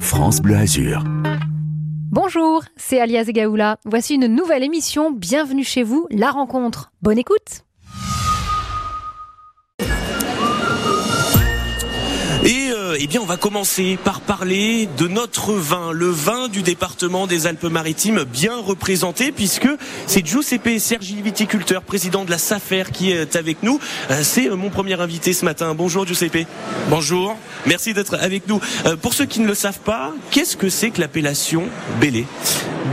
France Bleu Azur. Bonjour, c'est Alias Gaoula. Voici une nouvelle émission. Bienvenue chez vous, La Rencontre. Bonne écoute. Et euh, eh bien, on va commencer par parler de notre vin, le vin du département des Alpes-Maritimes, bien représenté, puisque c'est Giuseppe Sergi, viticulteur, président de la SAFER, qui est avec nous. Euh, c'est euh, mon premier invité ce matin. Bonjour Giuseppe. Bonjour. Merci d'être avec nous. Pour ceux qui ne le savent pas, qu'est-ce que c'est que l'appellation Bélé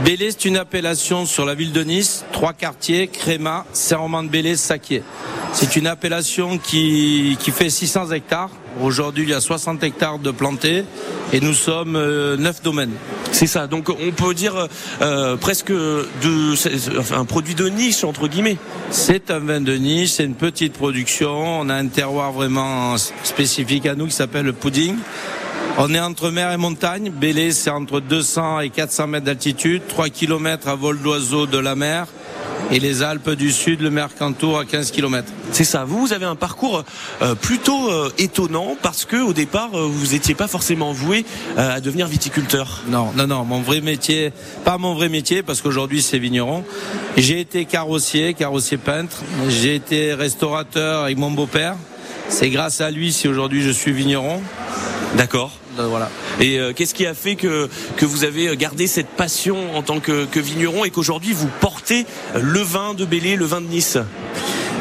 Bélé, c'est une appellation sur la ville de Nice, trois quartiers, Créma, Serment de Bélé, Saquier. C'est une appellation qui, qui fait 600 hectares. Aujourd'hui, il y a 60 hectares de plantés et nous sommes euh, 9 domaines. C'est ça. Donc on peut dire euh, presque de, c'est- enfin, un produit de niche entre guillemets. C'est un vin de niche, c'est une petite production. On a un terroir vraiment spécifique à nous qui s'appelle le pudding. On est entre mer et montagne. Bélé, c'est entre 200 et 400 mètres d'altitude, 3 km à vol d'oiseau de la mer. Et les Alpes du Sud, le Mercantour à 15 km. C'est ça. Vous, vous avez un parcours euh, plutôt euh, étonnant parce que au départ, euh, vous n'étiez pas forcément voué euh, à devenir viticulteur. Non, non, non, mon vrai métier, pas mon vrai métier parce qu'aujourd'hui c'est vigneron. J'ai été carrossier, carrossier peintre. J'ai été restaurateur avec mon beau-père. C'est grâce à lui si aujourd'hui je suis vigneron. D'accord. Donc, voilà. Et euh, qu'est-ce qui a fait que que vous avez gardé cette passion en tant que, que vigneron et qu'aujourd'hui vous portez le vin de Bélé, le vin de Nice?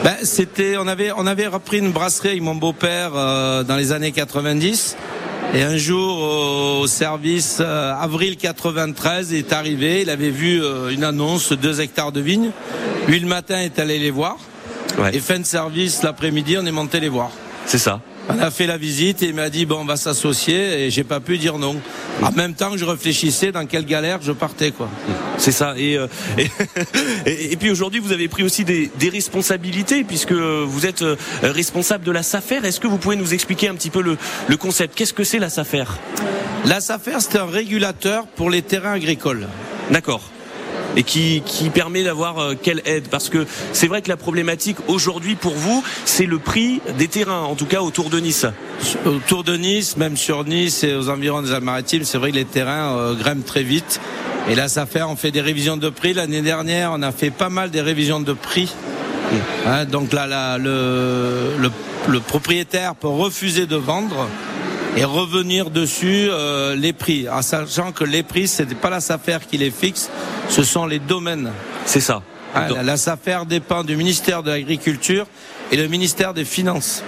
Ben, c'était, on avait, on avait repris une brasserie avec mon beau-père euh, dans les années 90. Et un jour, au service, euh, avril 93, il est arrivé. Il avait vu euh, une annonce, deux hectares de vignes. Lui, le matin, est allé les voir. Ouais. Et fin de service, l'après-midi, on est monté les voir. C'est ça. On a fait la visite et il m'a dit bon on va s'associer et j'ai pas pu dire non. En même temps que je réfléchissais dans quelle galère je partais quoi. C'est ça. Et, euh, et, et- et puis aujourd'hui, vous avez pris aussi des, des responsabilités puisque vous êtes euh, responsable de la SAFER. Est-ce que vous pouvez nous expliquer un petit peu le, le concept? Qu'est-ce que c'est la SAFER? La SAFER c'est un régulateur pour les terrains agricoles. D'accord. Et qui, qui permet d'avoir euh, quelle aide Parce que c'est vrai que la problématique aujourd'hui pour vous, c'est le prix des terrains, en tout cas autour de Nice. Autour de Nice, même sur Nice et aux environs des Alpes-Maritimes, c'est vrai que les terrains euh, grimpent très vite. Et là, ça fait, on fait des révisions de prix. L'année dernière, on a fait pas mal des révisions de prix. Hein, donc là, là, le, le, le propriétaire peut refuser de vendre et revenir dessus euh, les prix, en sachant que les prix, ce n'est pas la SAFER qui les fixe, ce sont les domaines. C'est ça. Donc- la, la SAFER dépend du ministère de l'Agriculture et le ministère des Finances.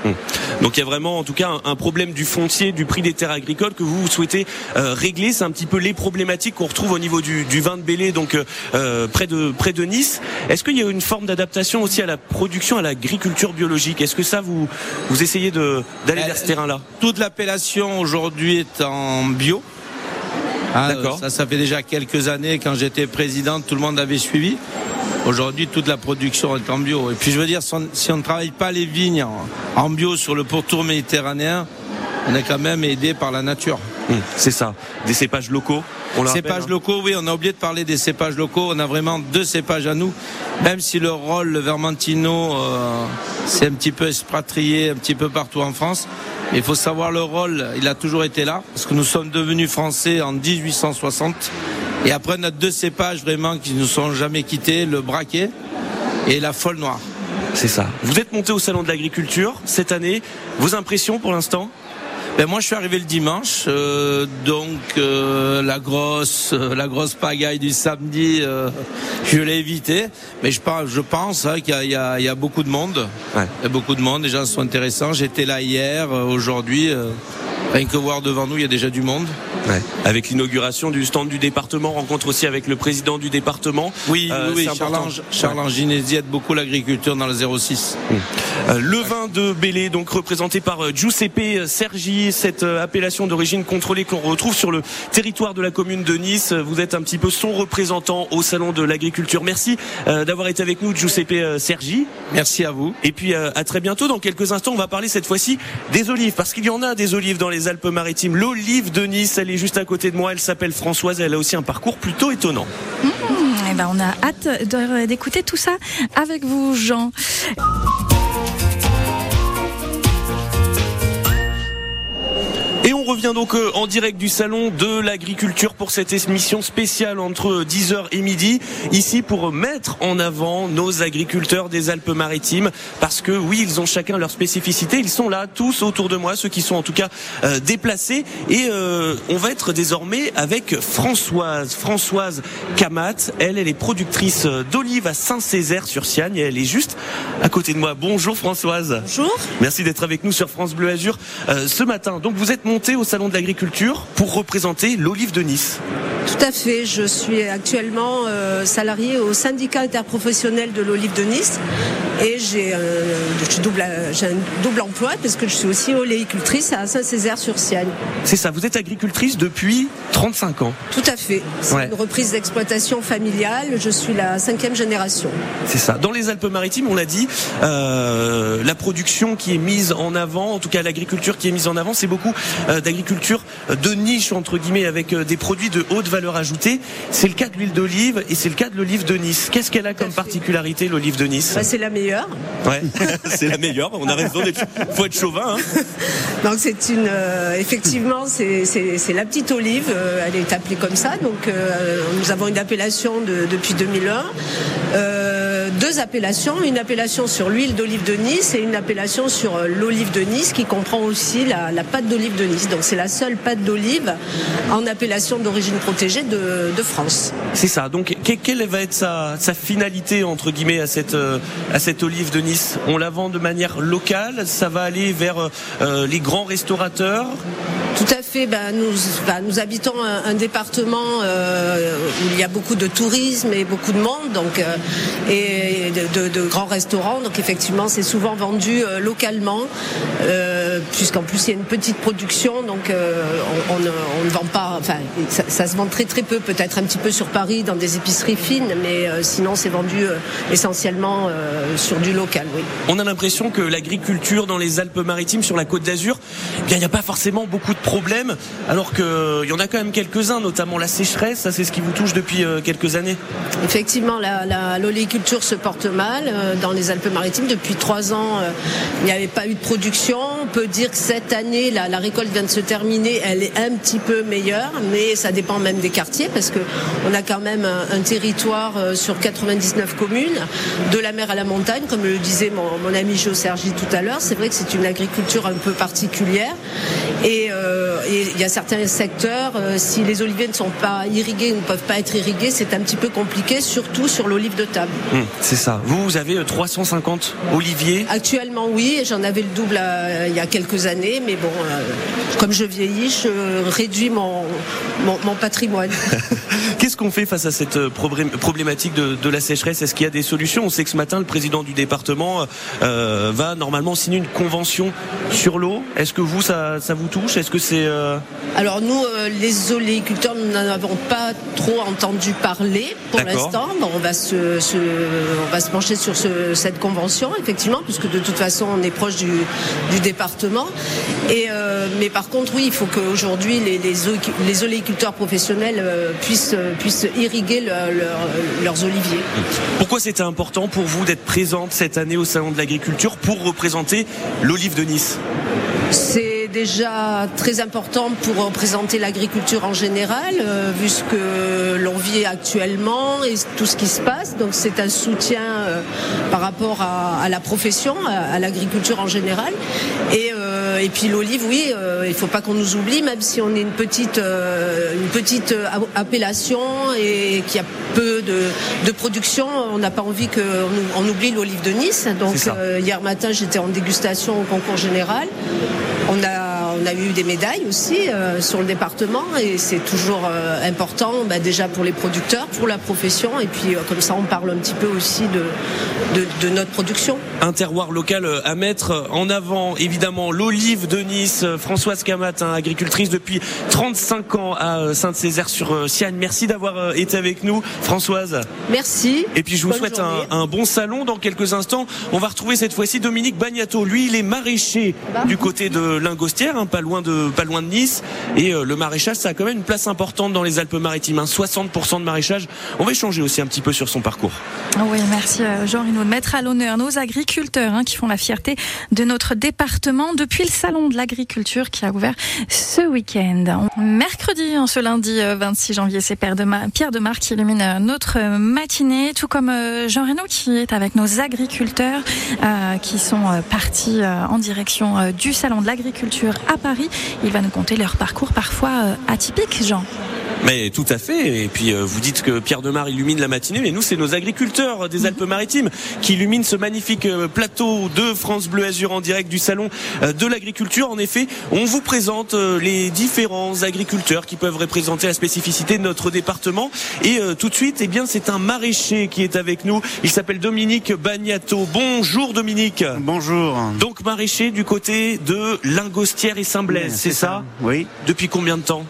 Donc il y a vraiment en tout cas un, un problème du foncier, du prix des terres agricoles que vous souhaitez euh, régler. C'est un petit peu les problématiques qu'on retrouve au niveau du, du vin de Bélé, donc euh, euh, près de près de Nice. Est-ce qu'il y a une forme d'adaptation aussi à la production, à l'agriculture biologique? Est-ce que ça vous vous essayez de d'aller Euh, vers ce terrain-là? Toute l'appellation aujourd'hui est en bio. Ah, D'accord. Ça, ça fait déjà quelques années, quand j'étais président, tout le monde avait suivi. Aujourd'hui, toute la production est en bio. Et puis, je veux dire, si on, ne travaille pas les vignes en, bio sur le pourtour méditerranéen, on est quand même aidé par la nature. Hum, C'est ça. Des cépages locaux. On le rappelle, Cépages hein. locaux, oui, on a oublié de parler des cépages locaux. On a vraiment deux cépages à nous. Même si le rôle, le Vermentino, euh, c'est un petit peu expatrié un petit peu partout en France. Il faut savoir le rôle, il a toujours été là. Parce que nous sommes devenus français en 1860. Et après, on a deux cépages vraiment qui nous sont jamais quittés, le braquet et la folle noire. C'est ça. Vous êtes monté au salon de l'agriculture cette année. Vos impressions pour l'instant? Ben moi, je suis arrivé le dimanche, euh, donc euh, la grosse, euh, la grosse pagaille du samedi, euh, je l'ai évité. Mais je pense, je pense hein, qu'il y, y a- il y a beaucoup de monde. Ouais. Il y a beaucoup de monde. Les gens sont intéressants. J'étais là hier, euh, aujourd'hui. Rien que voir devant nous, il y a déjà du monde. Avec l'inauguration du stand du département, rencontre aussi avec le président du département. Oui, Euh, oui, oui. c'est Charles, important. Ange- Charles Anginesi aide beaucoup l'agriculture dans le 06. Euh, le vin de Bélé, donc représenté par euh, Giuseppe Sergi, cette euh, appellation d'origine contrôlée qu'on retrouve sur le territoire de la commune de Nice. Vous êtes un petit peu son représentant au salon de l'agriculture. Merci euh, d'avoir été avec nous, Giuseppe Sergi. Merci à vous. Et puis euh, à très bientôt. Dans quelques instants, on va parler cette fois-ci des olives, parce qu'il y en a des olives dans les Alpes-Maritimes. L'olive de Nice, elle est juste à côté de moi. Elle s'appelle Françoise. Elle a aussi un parcours plutôt étonnant. Eh ben, on a hâte d'écouter tout ça avec vous, Jean. On revient donc euh, en direct du salon de l'agriculture pour cette émission spéciale entre 10h et midi, ici pour mettre en avant nos agriculteurs des Alpes-Maritimes, parce que oui, ils ont chacun leur spécificité, ils sont là tous autour de moi, ceux qui sont en tout cas euh, déplacés, et euh, on va être désormais avec Françoise, Françoise Camat, elle, elle est productrice d'olives à Saint-Césaire sur Siagne, et elle est juste à côté de moi. Bonjour Françoise. Bonjour. Merci d'être avec nous sur France Bleu Azur ce matin. Donc vous êtes au Salon de l'Agriculture pour représenter l'olive de Nice. Tout à fait. Je suis actuellement euh, salarié au syndicat interprofessionnel de l'olive de Nice et j'ai euh, un double emploi parce que je suis aussi oléicultrice à Saint-Césaire-sur-Siagne. C'est ça, vous êtes agricultrice depuis 35 ans. Tout à fait. C'est une reprise d'exploitation familiale. Je suis la cinquième génération. C'est ça. Dans les Alpes-Maritimes, on l'a dit, euh, la production qui est mise en avant, en tout cas l'agriculture qui est mise en avant, c'est beaucoup euh, d'agriculture de niche entre guillemets avec des produits de haute valeur ajoutée. C'est le cas de l'huile d'olive et c'est le cas de l'olive de Nice. Qu'est-ce qu'elle a comme particularité l'olive de Nice? Bah, C'est la meilleure Ouais, c'est la meilleure. On a raison d'être. Faut être chauvin. Hein. Donc c'est une. Euh, effectivement, c'est la petite olive. Euh, elle est appelée comme ça. Donc euh, nous avons une appellation depuis 2001 deux appellations, une appellation sur l'huile d'olive de Nice et une appellation sur l'olive de Nice qui comprend aussi la, pâte d'olive de Nice. Donc c'est la seule pâte d'olive en appellation d'origine protégée de, France. C'est ça. Donc quelle va être sa, finalité entre guillemets à cette, à cette olive de Nice? On la vend de manière locale? Ça va aller vers euh, les grands restaurateurs? Tout fait. Ben, nous, habitons un, département euh, où il y a beaucoup de tourisme et beaucoup de monde, donc euh, et de, grands restaurants. Donc effectivement, c'est souvent vendu localement, puisqu'en plus il y a une petite production, donc on, ne, vend pas. Enfin, ça, se vend très très peu, peut-être un petit peu sur Paris dans des épiceries fines, mais sinon c'est vendu essentiellement sur du local. On a l'impression que l'agriculture dans les Alpes-Maritimes, sur la Côte d'Azur, eh il n'y a pas forcément beaucoup de problèmes, alors qu'il y en a quand même quelques-uns, notamment la sécheresse. Ça, c'est ce qui vous touche depuis euh, quelques années. Effectivement, l'oléiculture se porte mal euh, dans les Alpes-Maritimes. Depuis trois ans, euh, il n'y avait pas eu de production. On peut dire que cette année, la, récolte vient de se terminer. Elle est un petit peu meilleure, mais ça dépend même des quartiers parce que on a quand même un, territoire sur 99 communes, de la mer à la montagne comme le disait mon, ami Jo Sergi tout à l'heure, c'est vrai que c'est une agriculture un peu particulière. Et euh, il y a certains secteurs, euh, si les oliviers ne sont pas irrigués, ne peuvent pas être irrigués, c'est un petit peu compliqué, surtout sur l'olive de table. Hum, c'est ça. Vous, vous avez 350 euh, oliviers Actuellement, oui. J'en avais le double il y a quelques années, mais bon, comme je vieillis, je réduis mon, mon, patrimoine. Qu'est-ce qu'on fait face à cette problématique de, de la sécheresse? Est-ce qu'il y a des solutions? On sait que ce matin, le président du département euh, va normalement signer une convention sur l'eau. Est-ce que vous, ça, ça vous touche? Est-ce que c'est euh, Alors nous, euh, les oléiculteurs, nous n'en avons pas trop entendu parler pour l'instant. Bon, on va se, on va se pencher sur cette convention, effectivement, puisque de toute façon, on est proche du, du département. Et mais par contre, oui, il faut qu'aujourd'hui les, les, les, oléiculteurs professionnels puissent, puissent irriguer leurs oliviers. Pourquoi c'était important pour vous d'être présente cette année au Salon de l'Agriculture pour représenter l'olive de Nice? C'est déjà très important pour représenter l'agriculture en général, euh, vu ce que l'on vit actuellement et tout ce qui se passe. Donc c'est un soutien euh, par rapport à, la profession, à, l'agriculture en général. Et, euh, et puis l'olive, oui, il ne faut pas qu'on nous oublie, même si on est une petite, une petite appellation et qu'il y a peu de, production, on n'a pas envie qu'on oublie l'olive de Nice. Donc hier matin, j'étais en dégustation au concours général. On a on a eu des médailles aussi euh, sur le département et c'est toujours euh, important bah, déjà pour les producteurs, pour la profession et puis euh, comme ça on parle un petit peu aussi de, de, notre production. Un terroir local à mettre en avant, évidemment l'olive de Nice, Françoise Camat, hein, agricultrice depuis 35 ans à Sainte-Césaire sur Sienne. Merci d'avoir été avec nous, Françoise. Merci. Et puis je vous souhaite un, bon salon. Dans quelques instants, on va retrouver cette fois-ci Dominique Bagnato. Lui, il est maraîcher bah. du côté de Lingostière, pas loin de pas loin de Nice. Et le maraîchage, ça a quand même une place importante dans les Alpes-Maritimes. 60% hein. de maraîchage. On va échanger aussi un petit peu sur son parcours. Oui, merci Jean Rino de mettre à l'honneur nos agriculteurs hein, qui font la fierté de notre département depuis le salon de l'agriculture qui a ouvert ce week-end. Mercredi, en ce lundi 26 janvier, c'est Pierre de Marc qui illumine notre matinée, tout comme Jean Reno qui est avec nos agriculteurs qui sont partis en direction du salon de l'agriculture Paris. Il va nous conter leur parcours parfois atypique, Jean. Mais tout à fait. Et puis euh, vous dites que Pierre Demar illumine la matinée, mais nous c'est nos agriculteurs des Alpes-Maritimes qui illuminent ce magnifique euh, plateau de France Bleu Azur en direct du salon euh, de l'agriculture. En effet, on vous présente les différents agriculteurs qui peuvent représenter la spécificité de notre département. Et tout de suite, eh bien c'est un maraîcher qui est avec nous. Il s'appelle Dominique Bagnato. Bonjour Dominique. Bonjour. Donc maraîcher du côté de Lingostière et Saint-Blaise, c'est ça Oui. Depuis combien de temps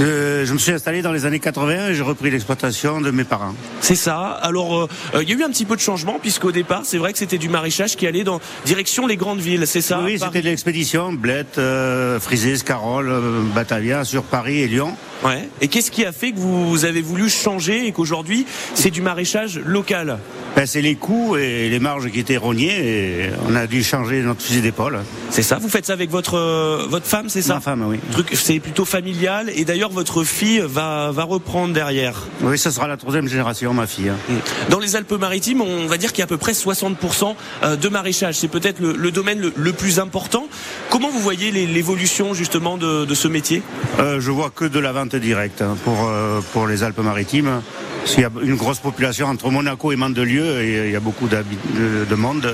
euh, je me suis installé dans les années 80 et j'ai repris l'exploitation de mes parents. C'est ça. Alors, euh, euh, il y a eu un petit peu de changement puisqu'au départ, c'est vrai que c'était du maraîchage qui allait dans direction les grandes villes, c'est ça Oui, c'était de l'expédition, Blette, euh, Frisé, Scarole, Batavia, sur Paris et Lyon. Ouais. Et qu'est-ce qui a fait que vous avez voulu changer et qu'aujourd'hui, c'est du maraîchage local ben, C'est les coûts et les marges qui étaient rognés et on a dû changer notre fusil d'épaule. C'est ça Vous faites ça avec votre, votre femme, c'est ça Ma femme, oui. C'est plutôt familial et d'ailleurs, votre fille va, va reprendre derrière. Oui, ce sera la troisième génération, ma fille. Mm. Dans les Alpes-Maritimes, on va dire qu'il y a à peu près 60% euh, de maraîchage. C'est peut-être le, domaine le, plus important. Comment vous voyez l'évolution justement de, ce métier? Euh, Je vois que de la vente directe hein, pour, euh, pour les Alpes-Maritimes. Il y a une grosse population entre Monaco et Mandelieu et il y a beaucoup de, de monde.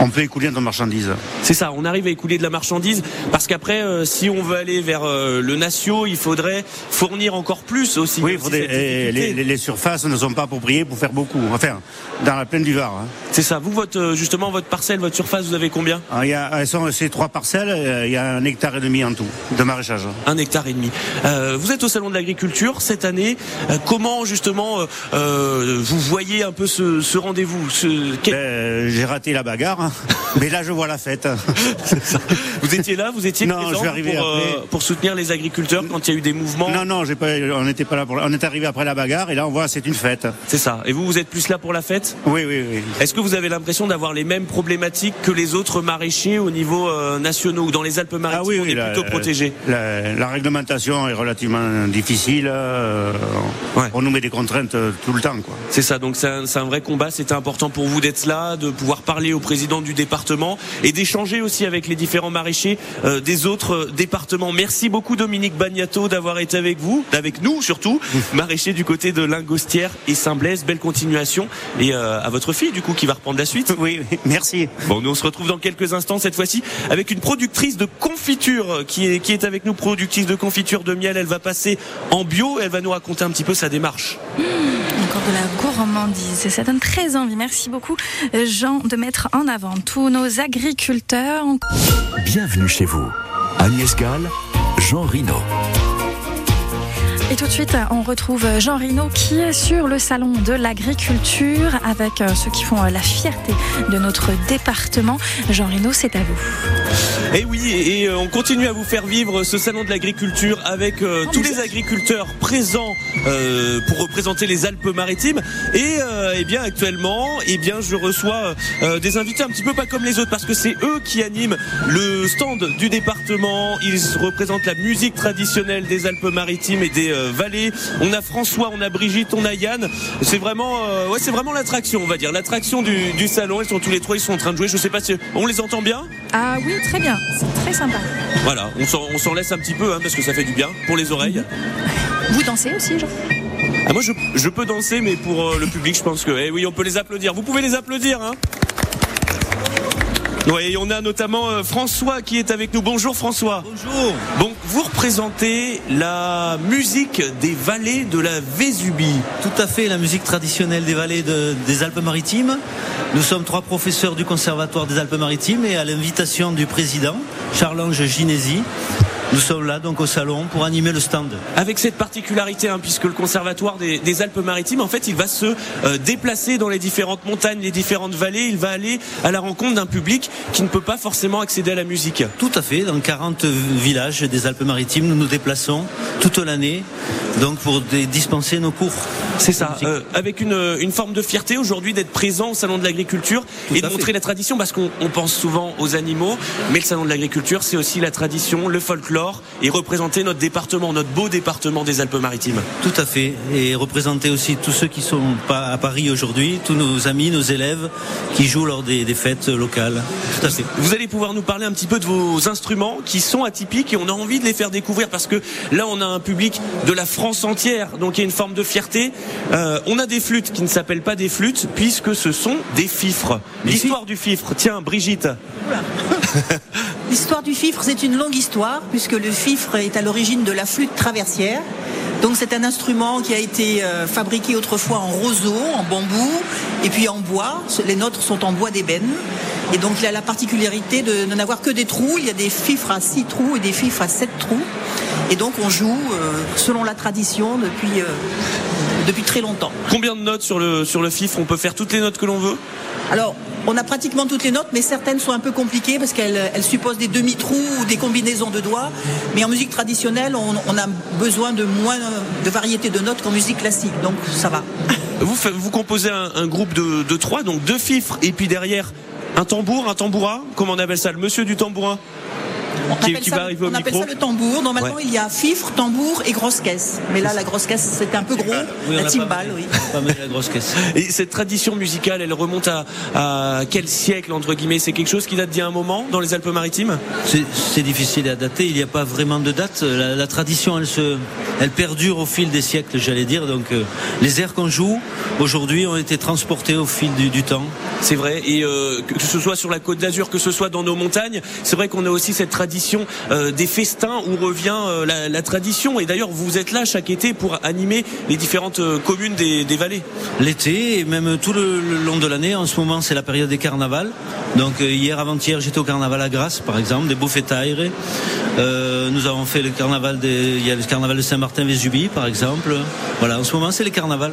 On peut écouler de la marchandise. C'est ça, on arrive à écouler de la marchandise parce qu'après, euh, si on veut aller vers euh, le natio, il faudrait fournir encore plus aussi. Oui, les, surfaces ne sont pas appropriées pour faire beaucoup. Enfin, dans la plaine du Var. Hein. C'est ça. Vous, votre, euh, justement, votre parcelle, votre surface, vous avez combien? Ah, il y a, Elles sont ces trois parcelles. Il y a un hectare et demi en tout de maraîchage. Un hectare et demi. vous êtes au salon de l'agriculture cette année. comment justement vous voyez un peu ce, rendez-vous? Ben, J'ai raté la bagarre. Mais là, je vois la fête. vous étiez là, vous étiez présent pour, euh, pour, soutenir les agriculteurs quand il y a eu des mouvements. Non, non, pas, on n'était pas là pour. On est arrivé après la bagarre et là, on voit, c'est une fête. C'est ça. Et vous, vous êtes plus là pour la fête? Oui, oui, oui. Est-ce que vous avez l'impression d'avoir les mêmes problématiques que les autres maraîchers au niveau euh, national ou dans les Alpes-Maritimes ah, oui, on est plutôt protégé la, réglementation est relativement difficile. Euh, on nous met des contraintes tout le temps, quoi. C'est ça. Donc c'est un, un vrai combat. C'était important pour vous d'être là, de pouvoir parler au président du département et d'échanger aussi avec les différents maraîchers euh, des autres euh, départements. Merci beaucoup Dominique Bagnato d'avoir été avec vous, avec nous surtout, maraîcher du côté de Lingostière et Saint-Blaise. Belle continuation et euh, à votre fille du coup qui va reprendre la suite. Oui, merci. Bon, nous on se retrouve dans quelques instants cette fois-ci avec une productrice de confiture qui est qui est avec nous, productrice de confiture de miel. Elle va passer en bio. Elle va nous raconter un petit peu sa démarche. Mmh, encore de la gourmandise. Ça donne très envie. Merci beaucoup Jean de mettre en avant tous nos agriculteurs. Bienvenue chez vous. Agnès Gall, Jean Rino. Et tout de suite, on retrouve Jean Rino qui est sur le salon de l'agriculture avec euh, ceux qui font euh, la fierté de notre département. Jean Rino, c'est à vous. Et oui, et euh, on continue à vous faire vivre ce salon de l'agriculture avec tous les agriculteurs présents pour représenter les Alpes-Maritimes. Et eh bien actuellement, eh bien je reçois des invités un petit peu pas comme les autres parce que c'est eux qui animent le stand du département. Ils représentent la musique traditionnelle des Alpes-Maritimes et des Vallée. On a François, on a Brigitte, on a Yann. C'est vraiment, euh, ouais, c'est vraiment l'attraction, on va dire, l'attraction du, salon. Ils sont tous les trois, ils sont en train de jouer. Je sais pas si on les entend bien. Ah oui, très bien. C'est très sympa. Voilà, on s'en laisse un petit peu hein, parce que ça fait du bien pour les oreilles. Vous dansez aussi, Jean ah, moi je, peux danser mais pour euh, le public je pense que eh oui on peut les applaudir. Vous pouvez les applaudir hein oui, on a notamment euh, François qui est avec nous. Bonjour François. Bonjour. Bon, vous représentez la musique des vallées de la Vésubie. Tout à fait, la musique traditionnelle des vallées des Alpes-Maritimes. Nous sommes trois professeurs du Conservatoire des Alpes-Maritimes et à l'invitation du président, Charles-Ange Ginesi, nous sommes là donc au salon pour animer le stand. Avec cette particularité, hein, puisque le conservatoire des, des Alpes-Maritimes, en fait, il va se euh, déplacer dans les différentes montagnes, les différentes vallées. Il va aller à la rencontre d'un public qui ne peut pas forcément accéder à la musique. Tout à fait, dans 40 villages des Alpes-Maritimes, nous nous déplaçons toute l'année donc pour dispenser nos cours. C'est ça, euh, avec une, une forme de fierté aujourd'hui d'être présent au salon de l'agriculture et de fait. montrer la tradition parce qu'on on pense souvent aux animaux, mais le salon de l'agriculture c'est aussi la tradition, le folklore et représenter notre département, notre beau département des Alpes-Maritimes. Tout à fait. Et représenter aussi tous ceux qui sont pas à Paris aujourd'hui, tous nos amis, nos élèves qui jouent lors des, des fêtes locales. Tout à fait. Vous allez pouvoir nous parler un petit peu de vos instruments qui sont atypiques et on a envie de les faire découvrir parce que là on a un public de la France entière, donc il y a une forme de fierté. Euh, on a des flûtes qui ne s'appellent pas des flûtes puisque ce sont des fifres. L'histoire du fifre, tiens Brigitte. L'histoire du fifre, c'est une longue histoire, puisque le fifre est à l'origine de la flûte traversière. Donc c'est un instrument qui a été euh, fabriqué autrefois en roseau, en bambou, et puis en bois. Les nôtres sont en bois d'ébène. Et donc il a la particularité de, de n'avoir que des trous. Il y a des fifres à six trous et des fifres à sept trous. Et donc on joue euh, selon la tradition depuis, euh, depuis très longtemps. Combien de notes sur le, sur le fifre? On peut faire toutes les notes que l'on veut? Alors, on a pratiquement toutes les notes, mais certaines sont un peu compliquées parce qu'elles elles supposent des demi-trous ou des combinaisons de doigts. Mais en musique traditionnelle, on, a besoin de moins de variété de notes qu'en musique classique, donc ça va. Vous, composez un, un groupe de, de trois, donc deux fifres, et puis derrière un tambour, un tambourin, comment on appelle ça? Le monsieur du tambourin On qui, appelle, qui ça, va arriver au on appelle micro. ça le tambour. Normalement, Ouais. il y a fifre, tambour et grosse caisse. Mais là, la grosse caisse, c'est un peu gros. Oui, on la timbale, oui. Pas mêlé la grosse caisse. Et cette tradition musicale, elle remonte à, à quel siècle, entre guillemets? C'est quelque chose qui date d'il y a un moment dans les Alpes-Maritimes? C'est c'est difficile à dater, il n'y a pas vraiment de date. La, la tradition, elle, se, elle perdure au fil des siècles, j'allais dire. Donc euh, les airs qu'on joue aujourd'hui ont été transportés au fil du, du temps. C'est vrai, et euh, que ce soit sur la côte d'Azur, que ce soit dans nos montagnes, c'est vrai qu'on a aussi cette tradition euh, des festins où revient euh, la, tradition. Et d'ailleurs, vous êtes là chaque été pour animer les différentes euh, communes des, vallées. L'été et même tout le, long de l'année, en ce moment c'est la période des carnavals. Donc hier, avant-hier, j'étais au carnaval à Grasse, par exemple, des Beaufétaires. Euh, nous avons fait le carnaval des, il y a le carnaval de Saint-Martin-Vésubie, par exemple. Voilà, en ce moment c'est les carnavals.